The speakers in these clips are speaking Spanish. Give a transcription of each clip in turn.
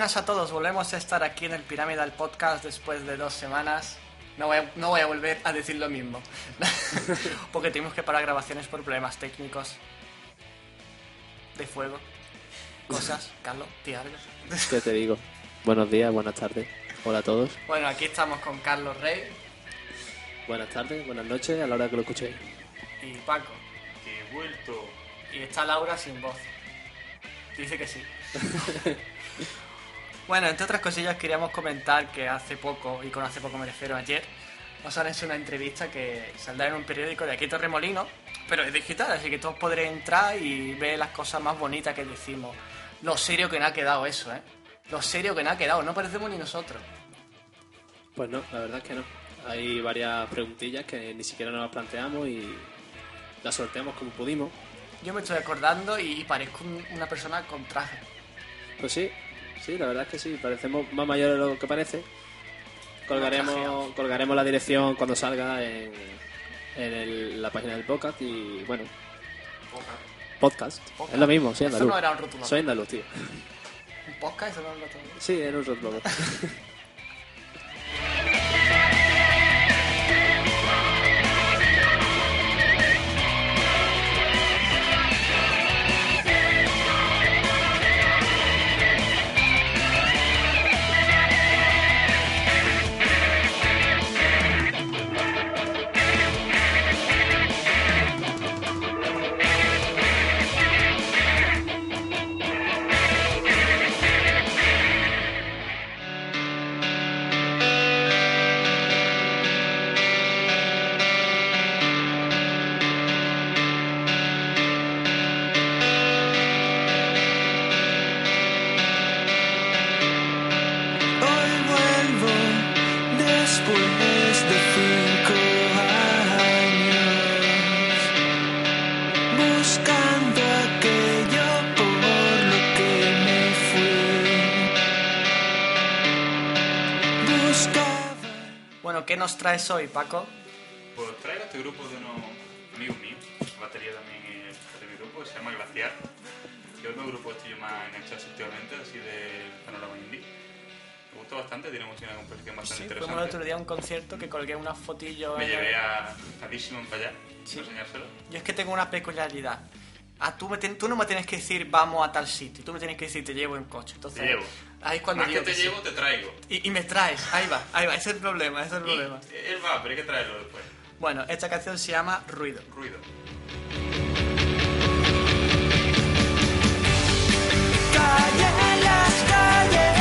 buenas a todos, volvemos a estar aquí en el Piramidal Podcast después de dos semanas. No voy, a, no voy a volver a decir lo mismo, porque tuvimos que parar grabaciones por problemas técnicos de fuego, cosas. Carlos, di algo. ¿Qué te digo? Buenos días, buenas tardes. Hola a todos. Bueno, aquí estamos con Carlos Rey Buenas tardes, buenas noches, a la hora que lo escuchéis. y Paco. Que he vuelto. Y está Laura sin voz. Dice que sí. bueno, entre otras cosillas queríamos comentar que hace poco, y con hace poco me refiero ayer, nos han hecho una entrevista que saldrá en un periódico de aquí Torremolino, pero es digital, así que todos podréis entrar y ver las cosas más bonitas que decimos. Lo serio que nos ha quedado eso, ¿eh? Lo serio que nos ha quedado, no parecemos ni nosotros. Pues no, la verdad es que no. Hay varias preguntillas que ni siquiera nos las planteamos y las sorteamos como pudimos. Yo me estoy acordando y parezco un- una persona con traje. Pues sí, sí, la verdad es que sí, parecemos más mayores de lo que parece. Colgaremos, colgaremos la dirección cuando salga en, en el- la página del podcast y bueno, podcast. Podcast. Es lo mismo, soy Eso andaluz. no era un rótulo. Soy andaluz, tío. Un podcast, eso no. Sí, era un rótulo. traes hoy, Paco? Pues traigo este grupo de unos amigos míos. Batería también es de mi grupo, se llama Glaciar. Yo es un grupo estoy más enganchado últimamente, así de panorama indie. Me gustó bastante, tiene música una composición bastante Sí, fuimos el interesante. otro día a un concierto que colgué unas fotillos. Me llevé a, a Digimon para allá, Sí. para enseñárselo. Yo es que tengo una peculiaridad. Ah, tú, me ten- tú no me tienes que decir vamos a tal sitio, tú me tienes que decir te llevo en coche. Entonces, Te llevo. Ahí es cuando Más que digo te que sí. llevo, te traigo. Y, y me traes, ahí va, ahí va, ese es el problema, ese es el Y problema. él va, pero hay que traerlo después. Bueno, esta canción se llama Ruido. Ruido. Calle las calles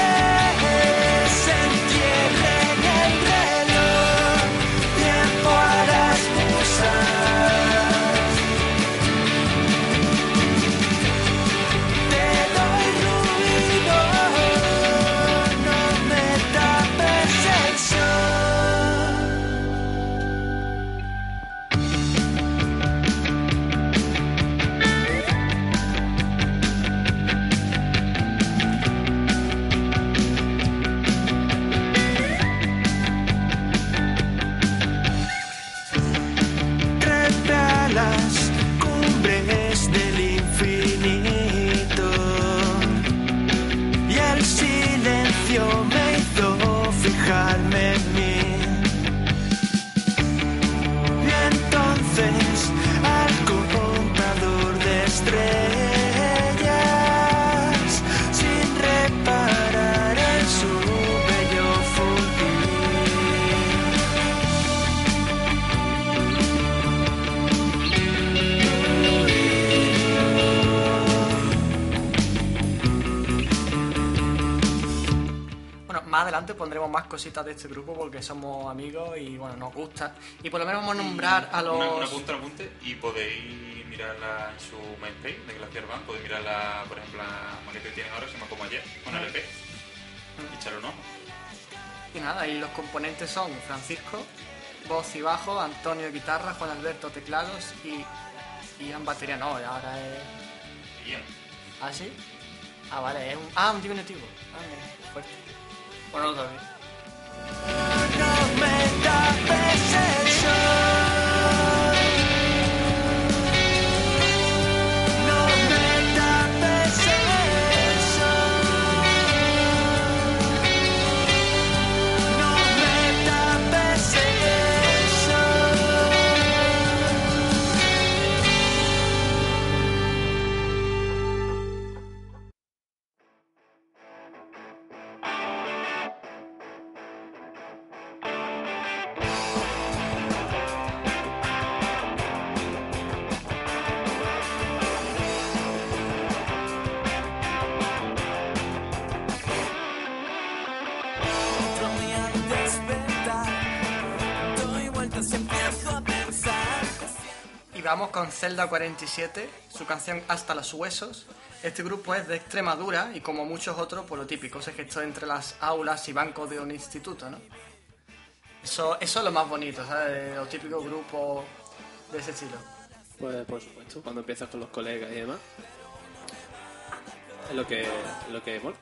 más adelante pondremos más cositas de este grupo porque somos amigos y bueno, nos gusta. Y por lo menos vamos a nombrar a los... Una, una punta, una apunte y podéis mirarla en su MySpace de Glaciar Band. Podéis mirarla, por ejemplo, la maqueta que tienen ahora, se llama Como Ayer, con LP. Y echarle un ojo. Y nada, y los componentes son Francisco, voz y bajo, Antonio guitarra, Juan Alberto teclados y Ian batería. No, ahora es... Bien. ¿Ah, sí? Ah, vale, es un... Ah, un diminutivo. Ah, mira, fuerte. Bueno, otra Zelda 47, su canción Hasta los Huesos. Este grupo es de Extremadura y como muchos otros, por lo típico, se gestó entre las aulas y bancos de un instituto, ¿no? Eso, eso es lo más bonito, ¿sabes? Los típicos grupos de ese estilo. Pues por supuesto, cuando empiezas con los colegas y demás. Es lo que, es lo que mola.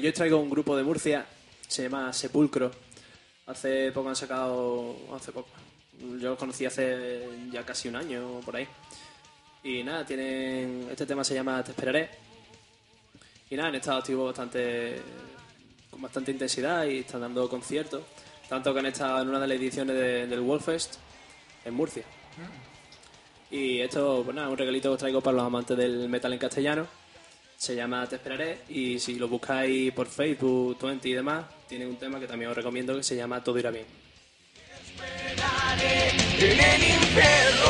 Yo traigo un grupo de Murcia, se llama Sepulcro. Hace poco han sacado, hace poco, yo los conocí hace ya casi un año o por ahí. Y nada, tienen, este tema se llama Te esperaré. Y nada, han estado activos bastante, con bastante intensidad y están dando conciertos. Tanto que han estado en una de las ediciones de- del Wolfest en Murcia. Y esto, pues nada, un regalito que os traigo para los amantes del metal en castellano. Se llama Te esperaré y si lo buscáis por Facebook, Twenty y demás, tiene un tema que también os recomiendo que se llama Todo irá bien. en el infierno.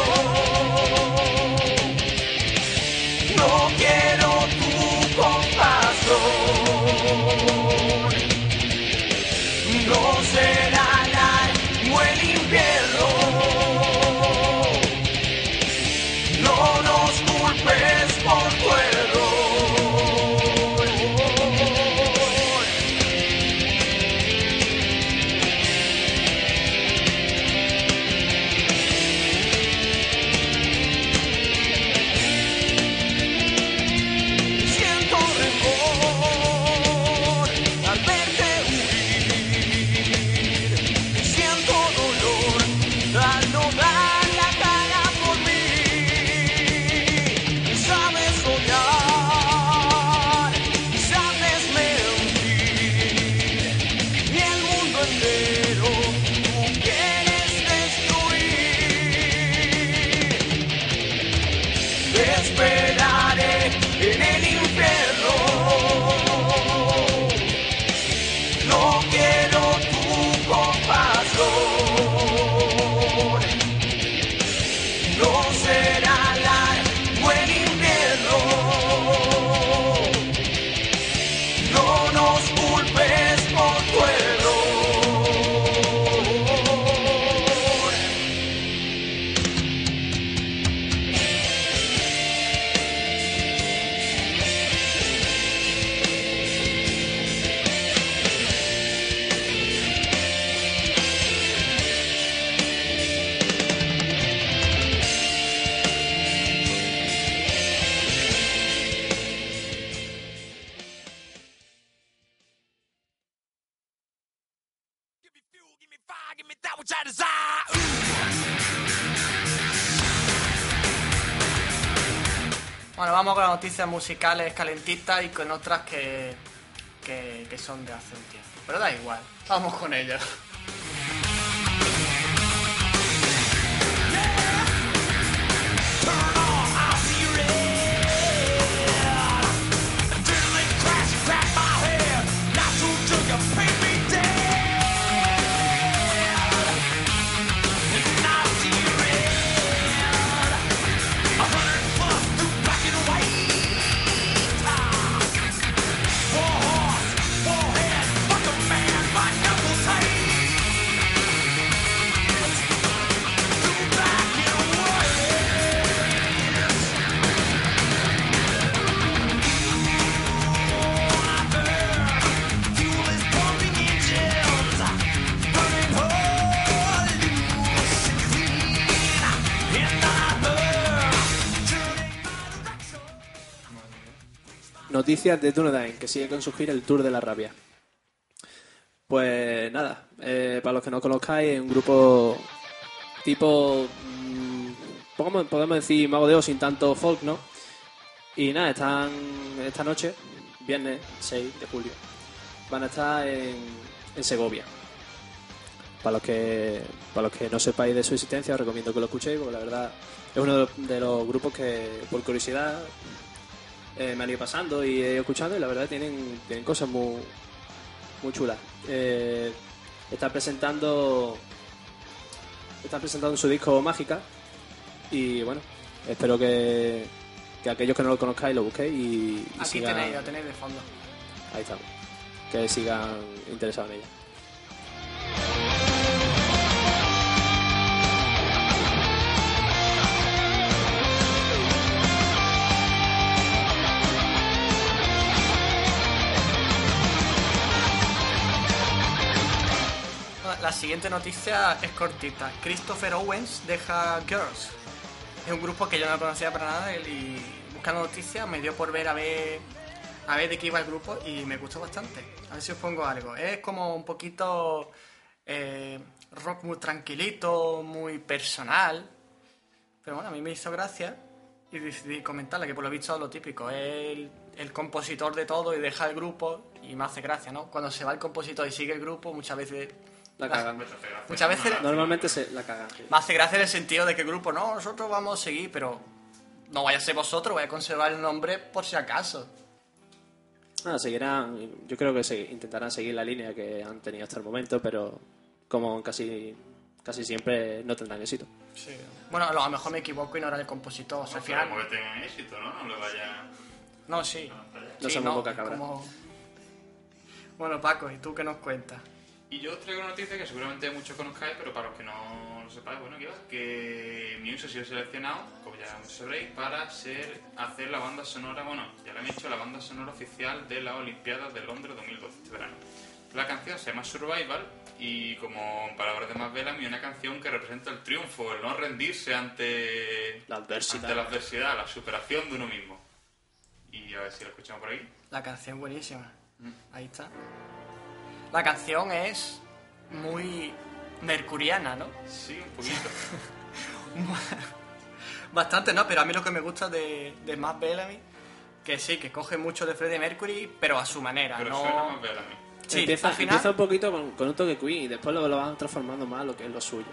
No quiero musicales calentitas y con otras que, que, que son de hace un tiempo. Pero da igual, vamos con ellas. Noticias de Dunedain, que sigue con su gira el Tour de la Rabia. Pues nada, eh, para los que no conozcáis, es un grupo tipo, mm, podemos, decir Mago de Oz sin tanto folk, ¿no? Y nada, están esta noche, viernes 6 de julio, van a estar en, en Segovia. Para los que para los que no sepáis de su existencia, os recomiendo que lo escuchéis, porque la verdad es uno de los, de los grupos que, por curiosidad, eh, me han ido pasando y he ido escuchando y la verdad tienen, tienen cosas muy, muy chulas. Eh, está presentando está presentando su disco Mágica y bueno, espero que, que aquellos que no lo conozcáis lo busquéis y, y Aquí sigan, tenéis, lo tenéis de fondo. ahí estamos, que sigan interesados en ella. La siguiente noticia es cortita. Christopher Owens deja Girls. Es un grupo que yo no conocía para nada y buscando noticias me dio por ver a ver a ver de qué iba el grupo y me gustó bastante. A ver si os pongo algo. Es como un poquito eh, rock muy tranquilito, muy personal. Pero bueno, a mí me hizo gracia y decidí comentarla, que por lo visto es lo típico. Es el, el compositor de todo y deja el grupo y me hace gracia, ¿no? Cuando se va el compositor y sigue el grupo, muchas veces... La cagan. Muchas veces Normalmente se la cagan. sí. me hace gracia en el sentido de que el grupo, no, nosotros vamos a seguir, pero no vaya a ser vosotros, voy a conservar el nombre por si acaso. Nada, seguirán, yo creo que se, intentarán seguir la línea que han tenido hasta el momento, pero como casi casi siempre no tendrán éxito. Bueno, a lo mejor me equivoco y no era el compositor. O sea, al final... Esperemos que tengan éxito, ¿no? No le vaya... No, sí. No Sí, somos boca es cabra. como- Bueno, Paco, ¿y tú qué nos cuentas? Y yo os traigo una noticia que seguramente muchos conozcáis, pero para los que no lo sepáis, bueno, que, va, que Muse ha sido seleccionado, como ya muchos sabréis, para ser, hacer la banda sonora, bueno, ya le han hecho la banda sonora oficial de las Olimpiadas de Londres 2012, este verano. La canción se llama Survival y como en palabras de Matt Bellamy, una canción que representa el triunfo, el no rendirse ante La adversidad. ante la adversidad, la superación de uno mismo. Y a ver si lo escuchamos por ahí. La canción buenísima. Ahí está. La canción es muy mercuriana, ¿no? Sí, un poquito. Bastante, ¿no? Pero a mí lo que me gusta de, de Matt Bellamy, que sí, que coge mucho de Freddie Mercury, pero a su manera, Pero no... suena Matt Bellamy. Sí, empieza, al final... empieza un poquito con, con un toque Queen y después lo, lo van transformando más a lo que es lo suyo.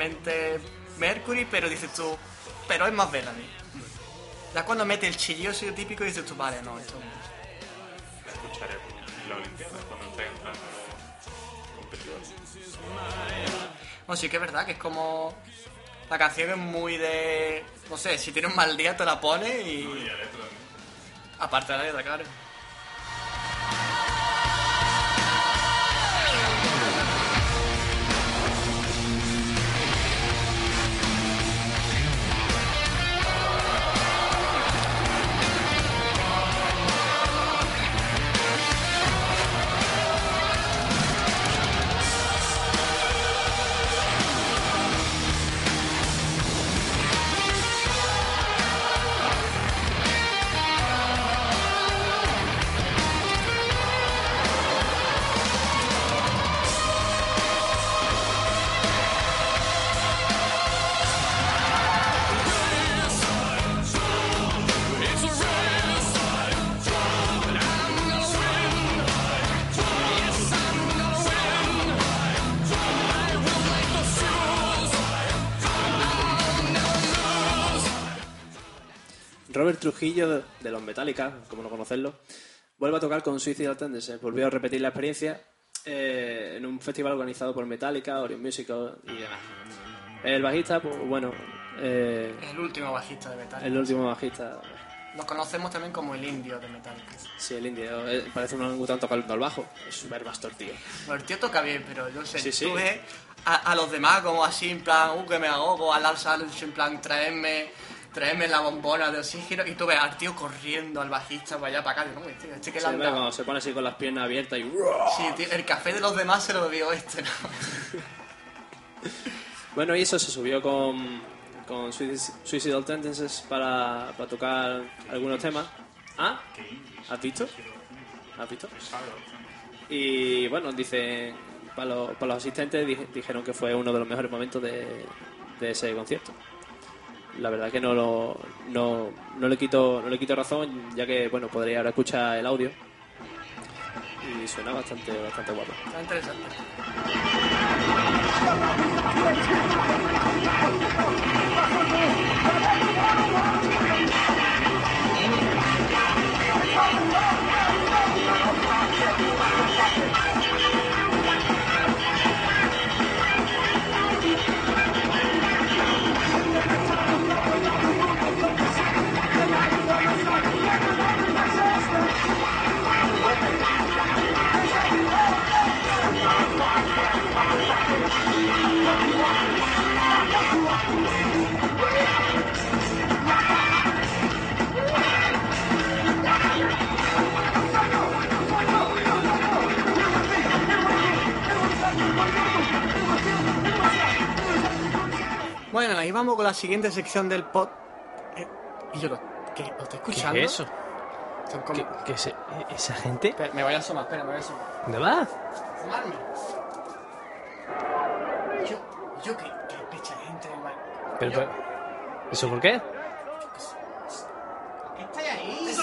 Totalmente Mercury, pero dices tú, pero es más Bellamy. Ya cuando mete el chillido suyo típico dices tú, vale, no, esto... La escucharé la Olimpiada cuando esté entrando competidores. No, sí que es verdad que es como... La canción es muy de... No sé, si tienes un mal día te la pones No, y y... la letra. Aparte de la letra, claro. Trujillo de, los Metallica, como no conocerlo, vuelve a tocar con Suicidal Tendencies. Volvió a repetir la experiencia eh, en un festival organizado por Metallica, Orion Music y demás. El bajista, pues bueno, eh, El último bajista de Metallica. el último bajista, Lo conocemos también como el indio de Metallica. sí, el indio, eh, parece un orangután tocando al bajo. Es súper bastor, tío. Bueno, el tío toca bien, pero yo sé, Sí, sí. tú ves a, a los demás como así en plan, uh, que me ahogo, a Lars Ulrich en plan, traerme, traerme la bombona de oxígeno y tú ves al tío corriendo, al bajista para allá, para acá. Digo, "Uy, tío, este que le Sí, han ve dado". cuando se pone así con las piernas abiertas y... Sí, tío, el café de los demás se lo bebió este, ¿no? Bueno, y eso se subió con, con Suici- Suicidal Tendencies para, para tocar algunos temas. ¿Ah? ¿Has visto? ¿Has visto? Y bueno, dice, para los, para los asistentes dije- dijeron que fue uno de los mejores momentos de, de ese concierto. La verdad que no, lo, no, no, le quito, no le quito razón, ya que bueno podría ahora escuchar el audio. Y suena bastante, bastante guapo. Está interesante. Bueno, ahí vamos con la siguiente sección del pod. Eh, y yo lo. ¿Qué? ¿Lo estoy ¿Qué escuchando? es eso? Son como- ¿Qué, qué es e- esa gente? Espera, me voy a asomar, espera, me voy a asomar. ¿Dónde va? Asomarme. Yo, yo que, que pecha gente en el bar. Pero, Yo- pero, ¿Eso por qué? ¿Qué estáis ahí?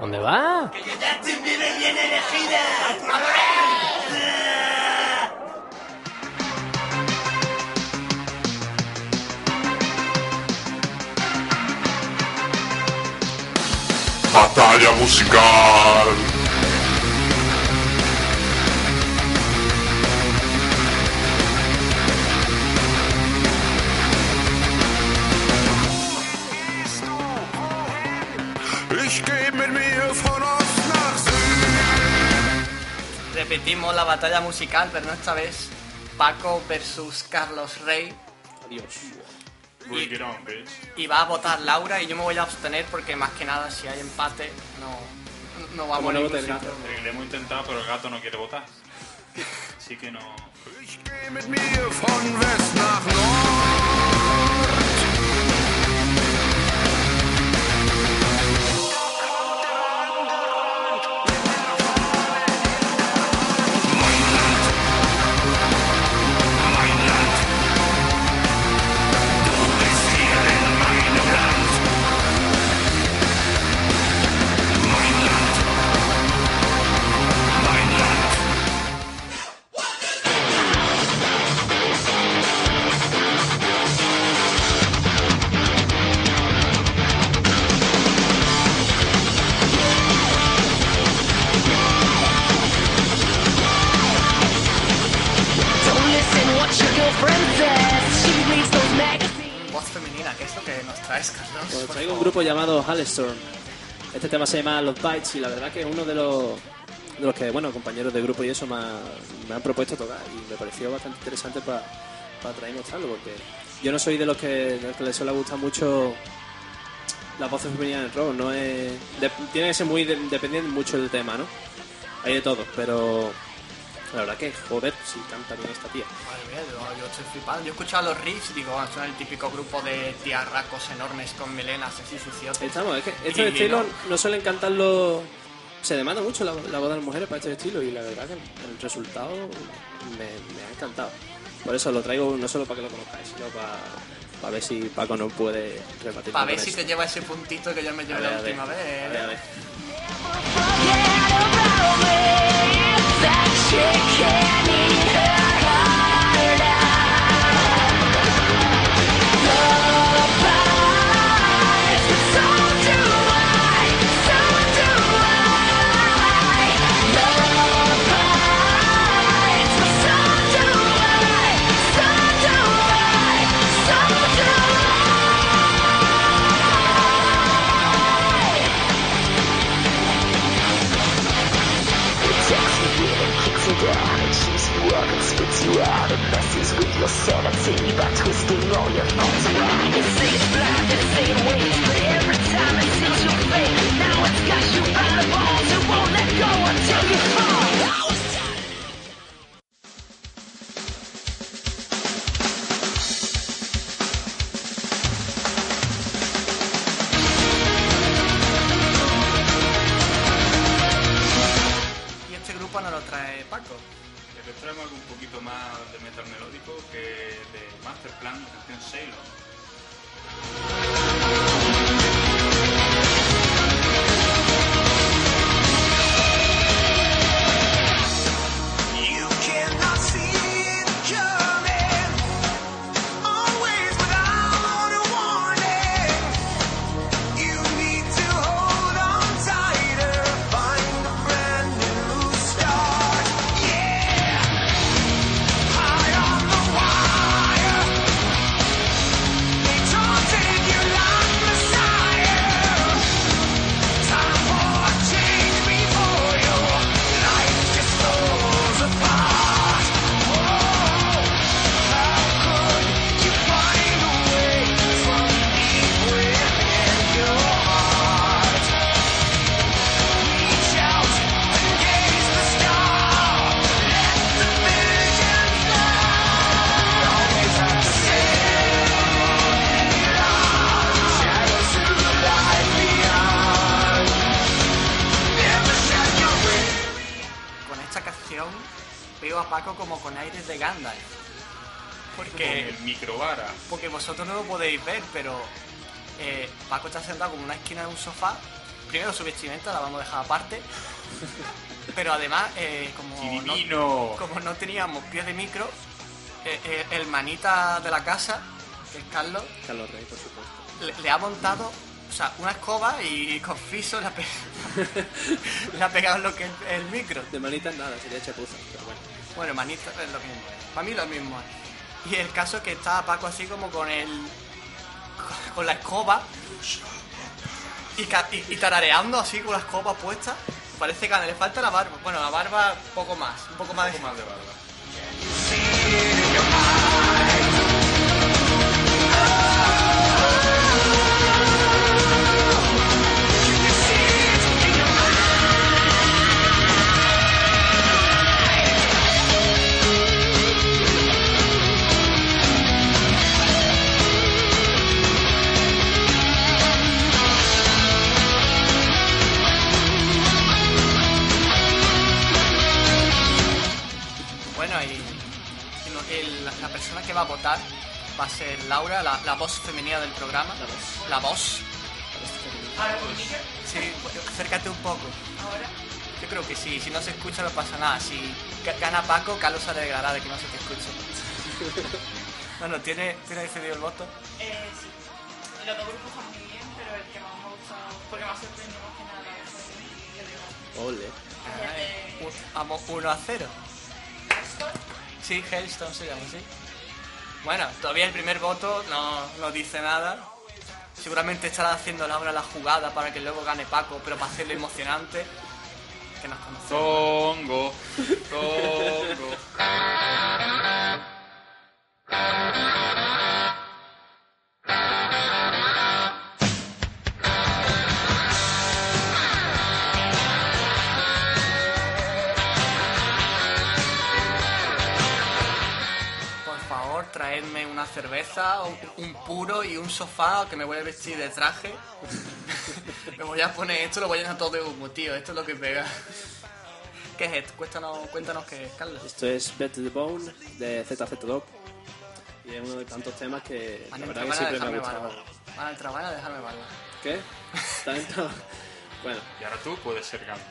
¿Dónde va? Batalla musical. Ich geh mit mir von Ost nach Süd. Repetimos la batalla musical, pero no esta vez Paco versus Carlos Rey. Adiós. Bring it on, bitch. Y va a votar Laura y yo me voy a abstener porque más que nada si hay empate no, no vamos a vote el gato. Le hemos intentado, pero el gato no quiere votar. Así que no. Llamado Halestorm. Este tema se llama Los Bites y la verdad que es uno de los, de los que, bueno, compañeros de grupo y eso me, ha- han propuesto tocar y me pareció bastante interesante para traer y mostrarlo porque yo no soy de los que, de los que les suele gustar mucho las voces femeninas en el rock, no es, tiene que ser muy de- dependiente mucho del tema, ¿no? Hay de todo, pero la verdad que, joder, si canta bien esta tía. Madre mía, yo, yo estoy flipando. Yo he escuchado los riffs y digo, ah, son el típico grupo de tiarracos enormes con melenas así suciotes. Estamos, es que estos estilos no. no. suelen cantarlo. Se demanda mucho la, la voz de las mujeres para este estilo y la verdad que el resultado me, me ha encantado. Por eso lo traigo no solo para que lo conozcáis, sino para, para ver si Paco nos puede rebatir. Para ver si eso. te lleva ese puntito que yo me A llevé ver, la a ver, última a ver, a vez. Ver. Y microvara. porque vosotros no lo podéis ver, pero eh, Paco está sentado como en una esquina de un sofá. Primero su vestimenta la vamos a dejar aparte. Pero además, eh, como, no, Chiribino. como no teníamos pies de micro, eh, eh, el manita de la casa, que es Carlos, Carlos Rey, por supuesto. le, le ha montado o sea, una escoba y con fiso le ha, pe- le ha pegado lo que es el micro. De manitas nada, sería chapuza, pero bueno. Bueno, manita es lo mismo. Para mí lo mismo. Y el caso es que estaba Paco así como con el. con la escoba. Y, ca- y- y tarareando así con la escoba puesta. Parece que le falta la barba. Bueno, la barba poco más. Un poco más. Un poco más de barba. Va a ser Laura, la, la voz femenina del programa. La voz. La voz. Sí, acércate un poco. Yo creo que sí, si no se escucha no pasa nada. Si ga- gana Paco, Carlos se alegrará de que no se te escuche. bueno, ¿tiene, ¿tiene decidido el voto? Eh, sí. Los dos grupos están muy bien, pero el que más me ha gustado, porque me ha sorprendido más que nada, fue el. Ole. Ay, u- Vamos 1 a 0. Sí, Hellstone se llama así. Bueno, todavía el primer voto no, no dice nada. Seguramente estará haciendo ahora la jugada para que luego gane Paco, pero para hacerlo emocionante, que nos conocemos. Tongo, tongo. una cerveza, un, un puro y un sofá que me voy a vestir de traje. me voy a poner esto, lo voy a llenar todo de humo, tío. Esto es lo que pega. ¿Qué es esto? Cuéntanos, cuéntanos qué es, Carlos. Esto es Bet to the Bone de ZZ Top. Y es uno de tantos temas que la verdad que van a siempre me ha dejarme gustado. Van a entrar, van a dejarme barba. ¿Qué? Bueno, Y ahora tú puedes ser Gandalf.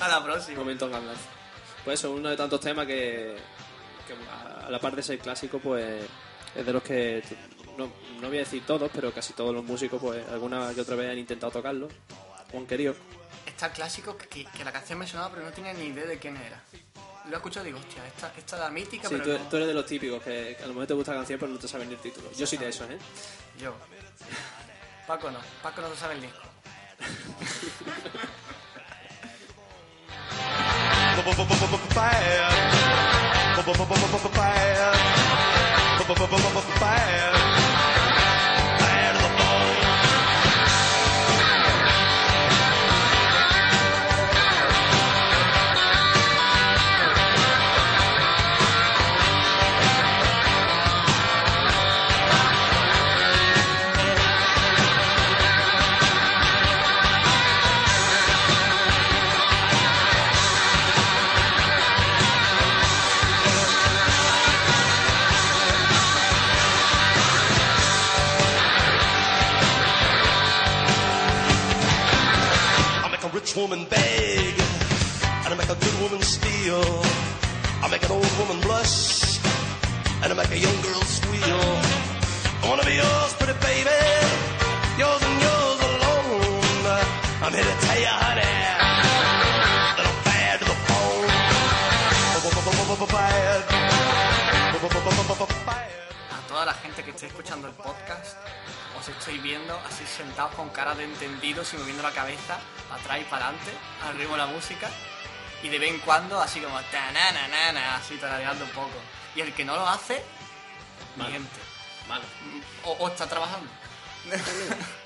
A la próxima. momento Gandalf. Pues eso, uno de tantos temas que, que a la par de ser clásico, pues es de los que, no, no voy a decir todos, pero casi todos los músicos, pues alguna que otra vez han intentado tocarlo, o han querido. Está clásico que, que- la canción me sonaba, pero no tenía ni idea de quién era. Lo he escuchado y digo, hostia, esta, esta es la mítica, Sí, pero tú, no. tú eres de los típicos que, que a lo mejor te gusta la canción, pero no te sabes ni el título. Yo soy de esos, ¿eh? Yo. Paco no. Paco no te sabe el disco. I woman and I make a good woman steal. I make an old woman blush, and I make a young girl. I wanna be yours, baby, yours and yours alone. I'm here to tell you, honey, toda la gente que esté escuchando el podcast, os estoy viendo así sentados con cara de entendidos y moviendo la cabeza para atrás y para adelante, al ritmo de la música. Y de vez en cuando así como tananana, así tarareando un poco. Y el que no lo hace, miente. Malo. O, o está trabajando.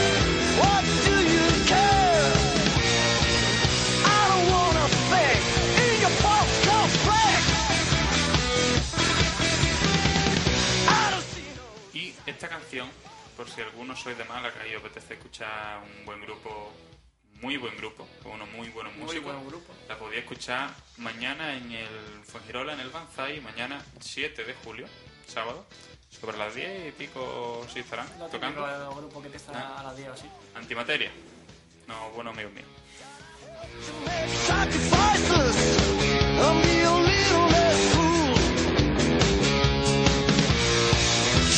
esta canción, por si alguno sois de Málaga y os apetece escuchar un buen grupo, muy buen grupo, con unos muy buenos Muy músicos, buen grupo. la podéis escuchar mañana en el Fuengirola, en el Banzai, mañana 7 de julio, sábado, sobre las 10 y pico sí estarán Lo típico tocando. de los grupos que empiezan Ah. a las 10 o así. Antimateria, no, buenos amigos míos.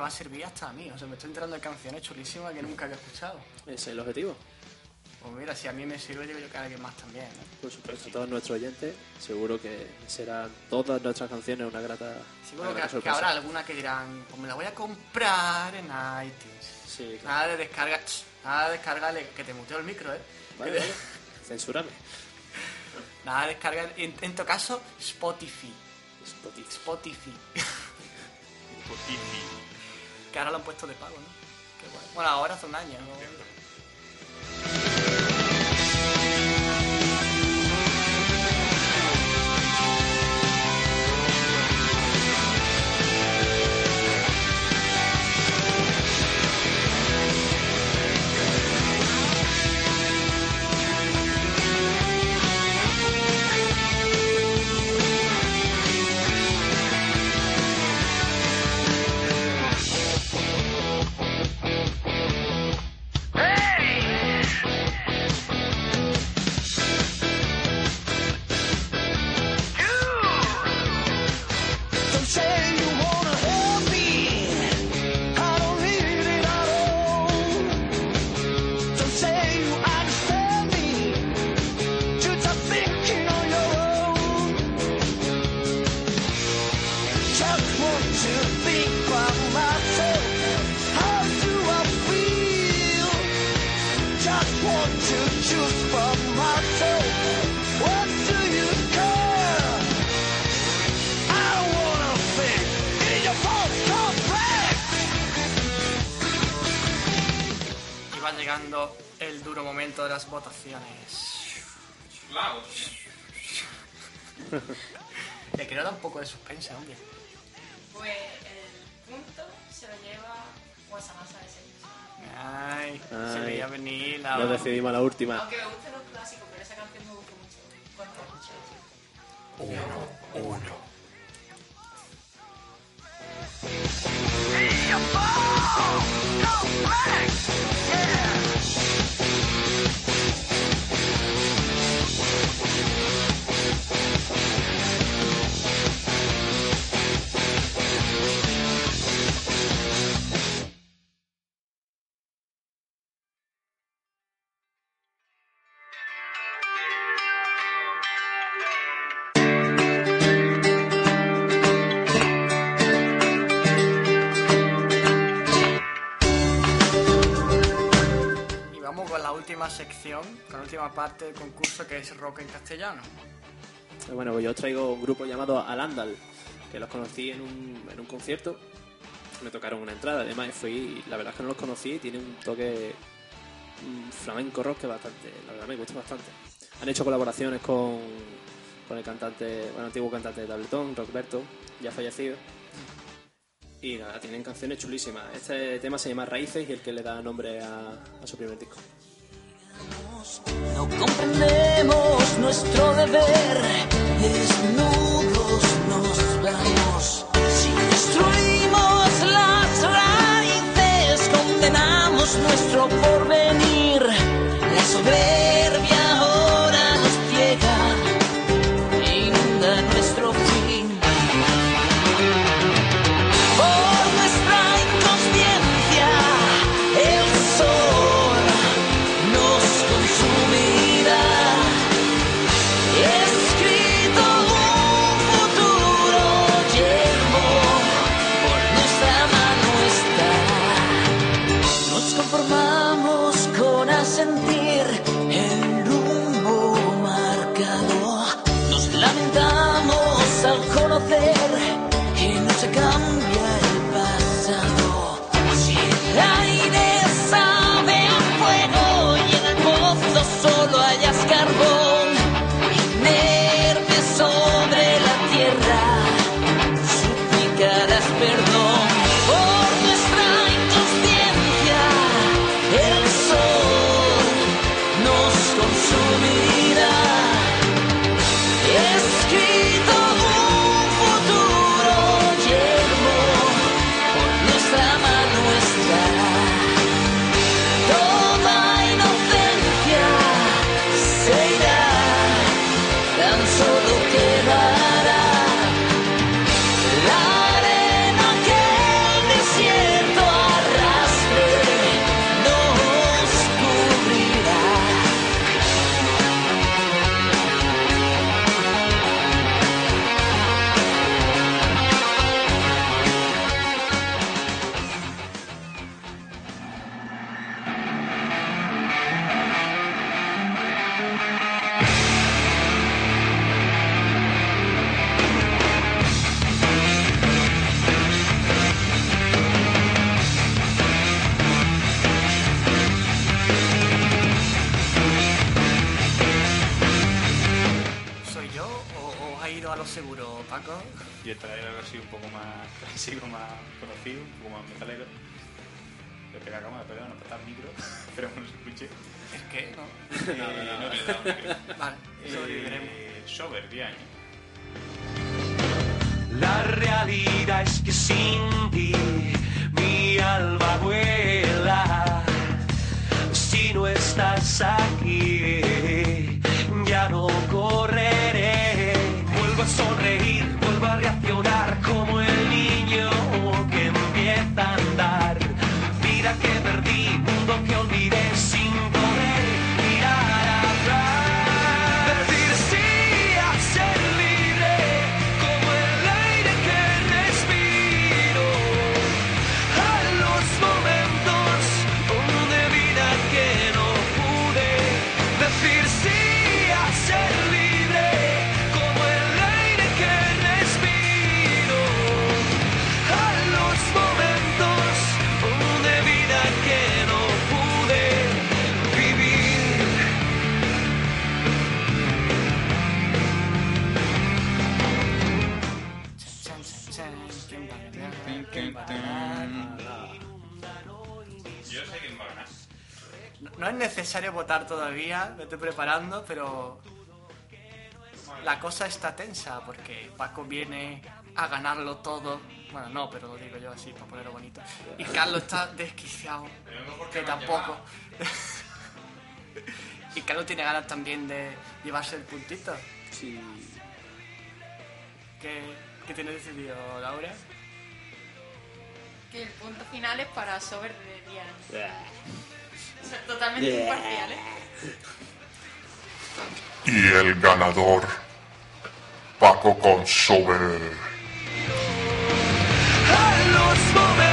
va a servir hasta a mí. O sea, me estoy enterando de canciones chulísimas que nunca había escuchado. Ese es el objetivo. Pues mira, si a mí me sirve, yo que a alguien más también. ¿no? Por supuesto, a todos nuestros oyentes, seguro que serán todas nuestras canciones una grata, Seguro una que, grata que sorpresa. habrá alguna que dirán, pues me la voy a comprar en iTunes. Sí, claro. Nada de descarga, nada de descargarle, que te muteo el micro, ¿eh? Vale, vale. Censúrame. Nada de descargar, en, en tu caso, Spotify. Spotify. Spotify. Que ahora lo han puesto de pago, ¿no? Qué guay. Bueno, ahora hace un año, ¿no? Llegando el duro momento de las votaciones. Le quiero dar un poco de suspense, hombre. Pues el punto se lo lleva Guasamasa de seis. Ay, se Ay. veía venir la... Decidimos a la última. Aunque me gustan los clásicos, pero esa canción me gusta mucho. Cuando la escuché, sí. Y parte del concurso que es rock en castellano. Bueno, pues yo os traigo un grupo llamado Alandal, que los conocí en un, en un concierto. Me tocaron una entrada, además fui, la verdad es que no los conocí, tiene un toque flamenco rock que bastante, la verdad me gusta bastante. Han hecho colaboraciones con, con el cantante, bueno, antiguo cantante de Tabletón, Rockberto, ya fallecido. Y nada, tienen canciones chulísimas. Este tema se llama Raíces y el que le da nombre a, a su primer disco. No comprendemos nuestro deber, desnudos nos vamos. Votar todavía, me estoy preparando, pero la cosa está tensa porque Paco viene a ganarlo todo. Bueno, no, pero lo digo yo así para ponerlo bonito. Y Carlos está desquiciado, que tampoco. y Carlos tiene ganas también de llevarse el puntito. Sí. ¿Qué, qué tiene decidido Laura? Que el punto final es para Sober de 10 totalmente imparcial, ¿eh? Y el ganador, Paco Consover. a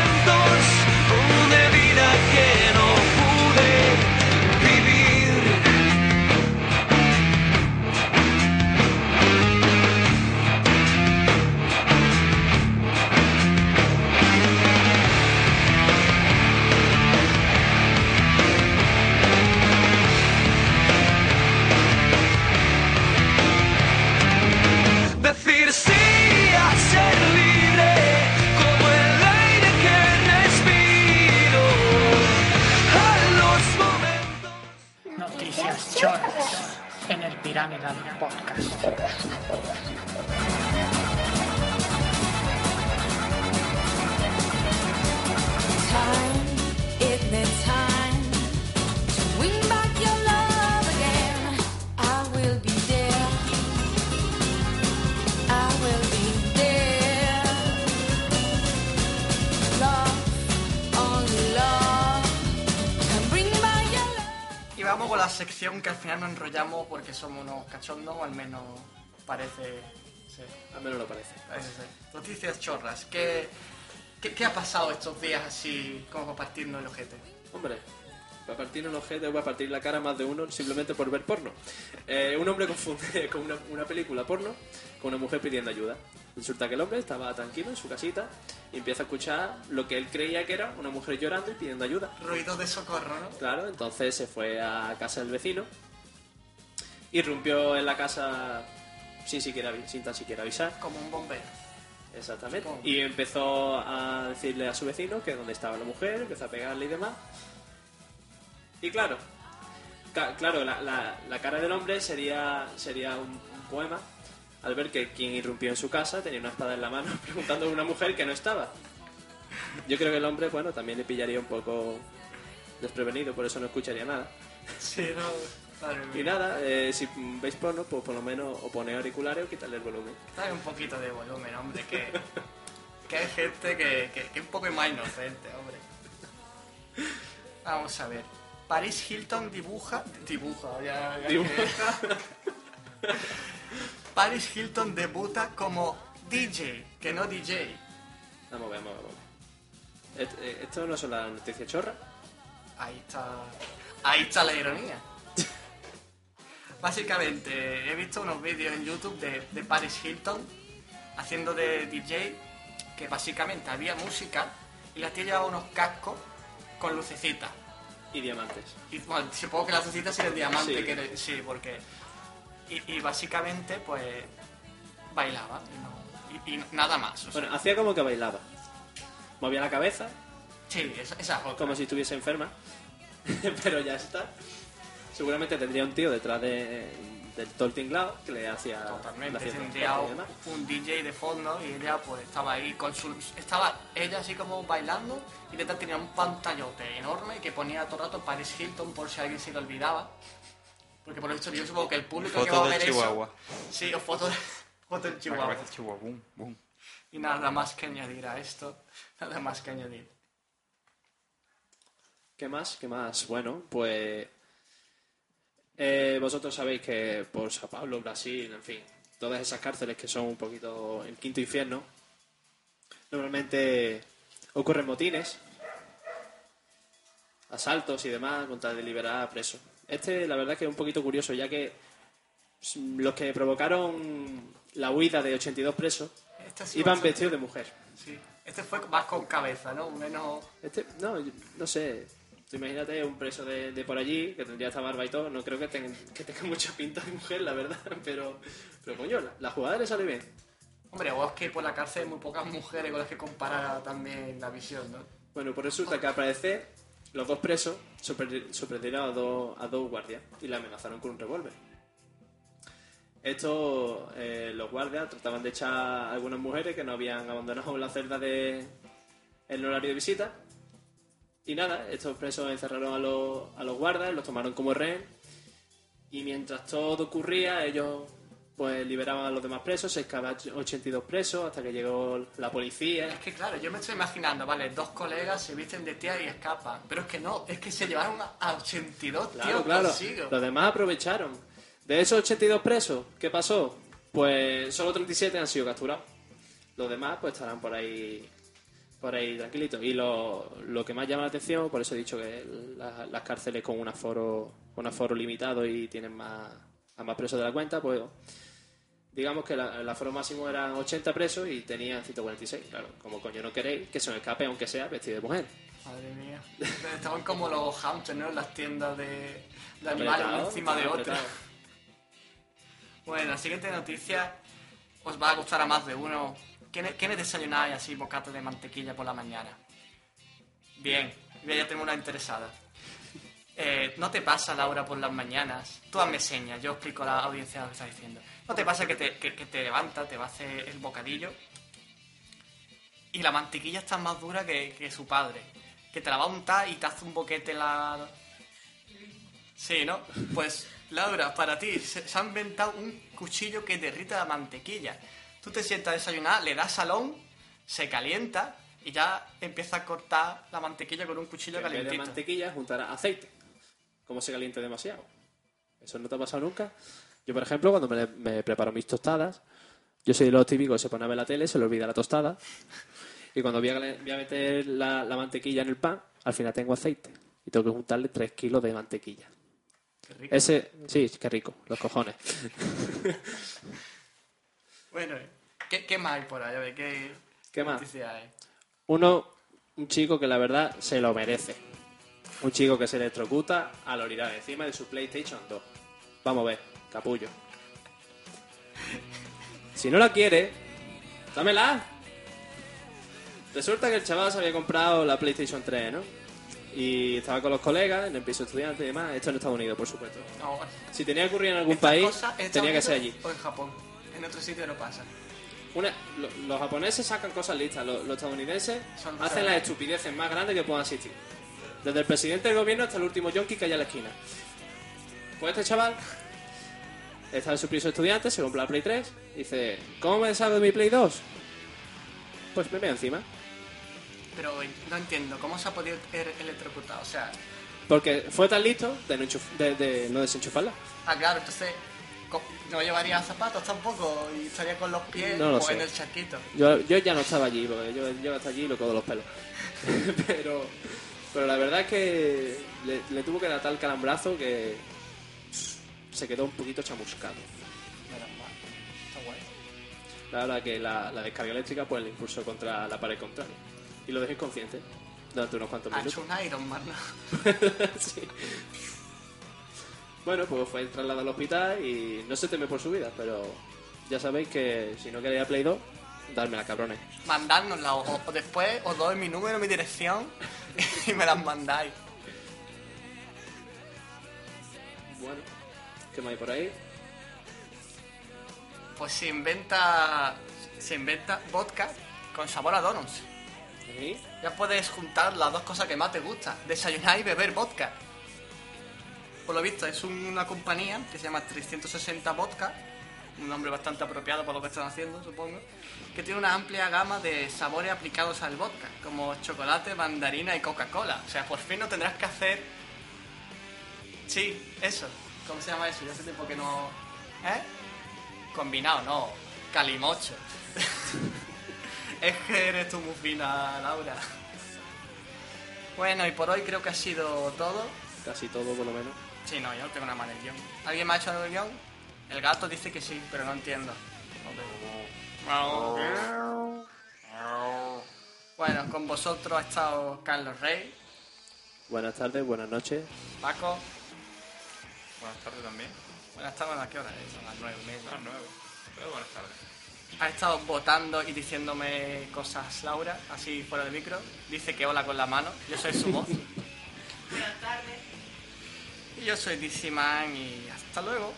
somos unos cachondos, o al menos parece ser. Al menos lo parece. Parece ser. Noticias chorras. ¿Qué, qué, qué ha pasado estos días así como para partirnos el ojete? Hombre, para partir un ojete o para partir la cara más de uno simplemente por ver porno. Eh, un hombre confunde con una, una película porno con una mujer pidiendo ayuda. Resulta que el hombre estaba tranquilo en su casita y empieza a escuchar lo que él creía que era una mujer llorando y pidiendo ayuda. Ruidos de socorro, ¿no? Claro, entonces se fue a casa del vecino, irrumpió en la casa sin, siquiera, sin tan siquiera avisar. Como un bombero. Exactamente. Y empezó a decirle a su vecino que dónde estaba la mujer, empezó a pegarle y demás. Y claro, claro, la, la- la cara del hombre sería, sería un, un poema al ver que quien irrumpió en su casa tenía una espada en la mano preguntando a una mujer que no estaba. Yo creo que el hombre, bueno, también le pillaría un poco desprevenido, por eso no escucharía nada. Sí, no. Y nada, eh, si veis porno, pues por lo menos o ponéis auriculares o quitarle el volumen. Dale un poquito de volumen, hombre, que, que hay gente que, que, que es un poco más inocente, hombre. Vamos a ver. Paris Hilton dibuja. Dibuja, ya. ya Dibuja. que- Paris Hilton debuta como DJ, que no DJ. Vamos a ver, vamos a ver. eh, Esto no son las noticias chorras. Ahí está. Ahí está la ironía. Básicamente, he visto unos vídeos en YouTube de, de Paris Hilton haciendo de DJ, que básicamente había música y la tía llevaba unos cascos con lucecitas. Y diamantes. Y bueno, supongo que las lucecitas eran diamante, Sí. que sí, porque. Y, y básicamente, pues. bailaba y, no- y- y nada más. o sea. Bueno, hacía como que bailaba. Movía la cabeza, sí, esa, esa otra. como si estuviese enferma. Pero ya está. Seguramente tendría un tío detrás de, del todo el tinglado que le hacía le Totalmente, hacía tendría un DJ de fondo y ella pues estaba ahí con su... Estaba ella así como bailando y detrás tenía un pantallote enorme que ponía todo el rato Paris Hilton por si alguien se le olvidaba. Porque por lo visto yo supongo que el público que va Foto a ver Chihuahua. eso... Sí, o fotos de, foto del La Chihuahua. de Chihuahua, boom, boom. Y nada más que añadir a esto, nada más que añadir. ¿Qué más? ¿Qué más? Bueno, pues eh, vosotros sabéis que por Sao Paulo, Brasil, en fin, todas esas cárceles que son un poquito el quinto infierno, normalmente ocurren motines, asaltos y demás con tal de liberar a presos. Este, la verdad, que es un poquito curioso, ya que los que provocaron la huida de 82 presos Este iban vestidos de mujer. Sí. Este fue más con cabeza, ¿no? Menos... Este, no, no sé. Tú imagínate un preso de, de por allí que tendría esta barba y todo. No creo que, ten- que tenga mucha pinta de mujer, la verdad. Pero, pero coño, la, la jugada le sale bien. Hombre, o es que por la cárcel hay muy pocas mujeres con las que comparar también la visión, ¿no? Bueno, pues resulta que al parecer los dos presos sorpre- sorprendieron a dos, a dos guardias y la amenazaron con un revólver. Estos, eh, los guardias trataban de echar a algunas mujeres que no habían abandonado la celda de en el horario de visita. Y nada, estos presos encerraron a los, a los guardas, los tomaron como rehén. Y mientras todo ocurría, ellos pues liberaban a los demás presos, se escapaban 82 presos hasta que llegó la policía. Es que claro, yo me estoy imaginando, vale, dos colegas se visten de tía y escapan. Pero es que no, es que se llevaron a, a 82 Claro, tíos claro. consigo. Los demás aprovecharon. De esos 82 presos, ¿qué pasó? Pues solo 37 han sido capturados. Los demás pues estarán por ahí por ahí tranquilitos. Y lo, lo que más llama la atención, por eso he dicho que la- las cárceles con un aforo, un aforo limitado y tienen más, a más presos de la cuenta, pues digamos que la- el aforo máximo eran 80 presos y tenían 146. Claro, como coño no queréis que se os escape aunque sea vestido de mujer. Madre mía. Estaban como los hamsters, ¿no? En las tiendas de, de animales Apretado, encima de otro. apretado. Bueno, la siguiente noticia os va a gustar a más de uno. ¿Quiénes, ¿quiénes desayunáis así bocatas de mantequilla por la mañana? Bien, ya tengo una interesada. Eh, ¿No te pasa, Laura, por las mañanas? Tú hazme señas, yo explico a la audiencia lo que estás diciendo. ¿No te pasa que te, que, que te levantas, te va a hacer el bocadillo y la mantequilla está más dura que, que su padre? Que te la va a untar y te hace un boquete la... Sí, ¿no? Pues, Laura, para ti se, se ha inventado un cuchillo que derrita la mantequilla. Tú te sientas a desayunar, le das salón, se calienta y ya empieza a cortar la mantequilla con un cuchillo Que en vez de mantequilla juntará aceite. Como se caliente demasiado. ¿Eso no te ha pasado nunca? Yo, por ejemplo, cuando me, me preparo mis tostadas, yo soy de los típicos que se pone a ver la tele, se le olvida la tostada. Y cuando voy a, voy a meter la, la mantequilla en el pan, al final tengo aceite. Y tengo que juntarle 3 kilos de mantequilla. Qué rico. Ese, sí, qué rico, los cojones. Bueno, ¿qué, qué más hay por ahí? A ver, ¿qué, ¿Qué más? hay? Uno, un chico que la verdad se lo merece. Un chico que se electrocuta al orinar encima de su PlayStation 2. Vamos a ver, capullo. Si no la quiere, dámela. Resulta que el chaval se había comprado la PlayStation 3, ¿no? Y estaba con los colegas en el piso estudiante y demás. Esto en Estados Unidos, por supuesto. No, Si tenía que ocurrir en algún ¿estas país, tenía que ser allí. O en Japón. En otro sitio no pasa. Una- lo- los japoneses sacan cosas listas, los, los estadounidenses Son hacen las estupideces más grandes que puedan existir. Desde el presidente del gobierno hasta el último yonki que hay en la esquina. Pues este chaval está en su piso estudiante, se compra la Play 3, dice, ¿cómo me deshago de mi Play 2? Pues me veo encima. Pero no entiendo, ¿cómo se ha podido electrocutar? O sea, Porque fue tan listo de no, de- de no desenchufarla. ah, claro, entonces no llevaría zapatos tampoco y estaría con los pies No lo sé. en el charquito. Yo, yo ya no estaba allí, porque yo, yo hasta allí lo codo los pelos. pero, pero la verdad es que le, le tuvo que dar tal calambrazo que se quedó un poquito chamuscado. Está guay. La verdad que la, la descarga eléctrica pues le impulsó contra la pared contraria. Y lo dejé inconsciente durante unos cuantos Ha minutos. hecho un Iron Man. Bueno, pues fue trasladado al hospital y no se teme por su vida, pero Ya sabéis que si no queréis a Play 2, dármela, cabrones. Mandárnosla o, o después os doy mi número, mi dirección y me las mandáis. Bueno, ¿qué más hay por ahí? Pues se inventa. Se inventa vodka con sabor a donuts. ¿Sí? Ya puedes juntar las dos cosas que más te gustan: desayunar y beber vodka. Por lo visto, es un- una compañía que se llama 360 Vodka, un nombre bastante apropiado para lo que están haciendo, supongo, que tiene una amplia gama de sabores aplicados al vodka, como chocolate, mandarina y Coca-Cola. O sea, por fin no tendrás que hacer. Sí, eso. ¿Cómo se llama eso? Yo hace tiempo que no. ¿Eh? Combinado, no. Calimocho. es que eres tú muy fina, Laura. Bueno, y por hoy creo que ha sido todo. Casi todo, por lo menos. Sí, no, yo no tengo nada más en el guion. ¿Alguien me ha hecho algo el guion? El gato dice que sí, pero no entiendo. Bueno, con vosotros ha estado Carlos Rey, Buenas tardes, buenas noches. Paco. Buenas tardes también. Buenas tardes, ¿a qué hora es? Son las nueve y media. A las nueve. Pero buenas tardes. Ha estado votando y diciéndome cosas Laura, así fuera de micro. Dice que hola con la mano. Yo soy su voz. Buenas tardes. Yo soy DC Man y hasta luego.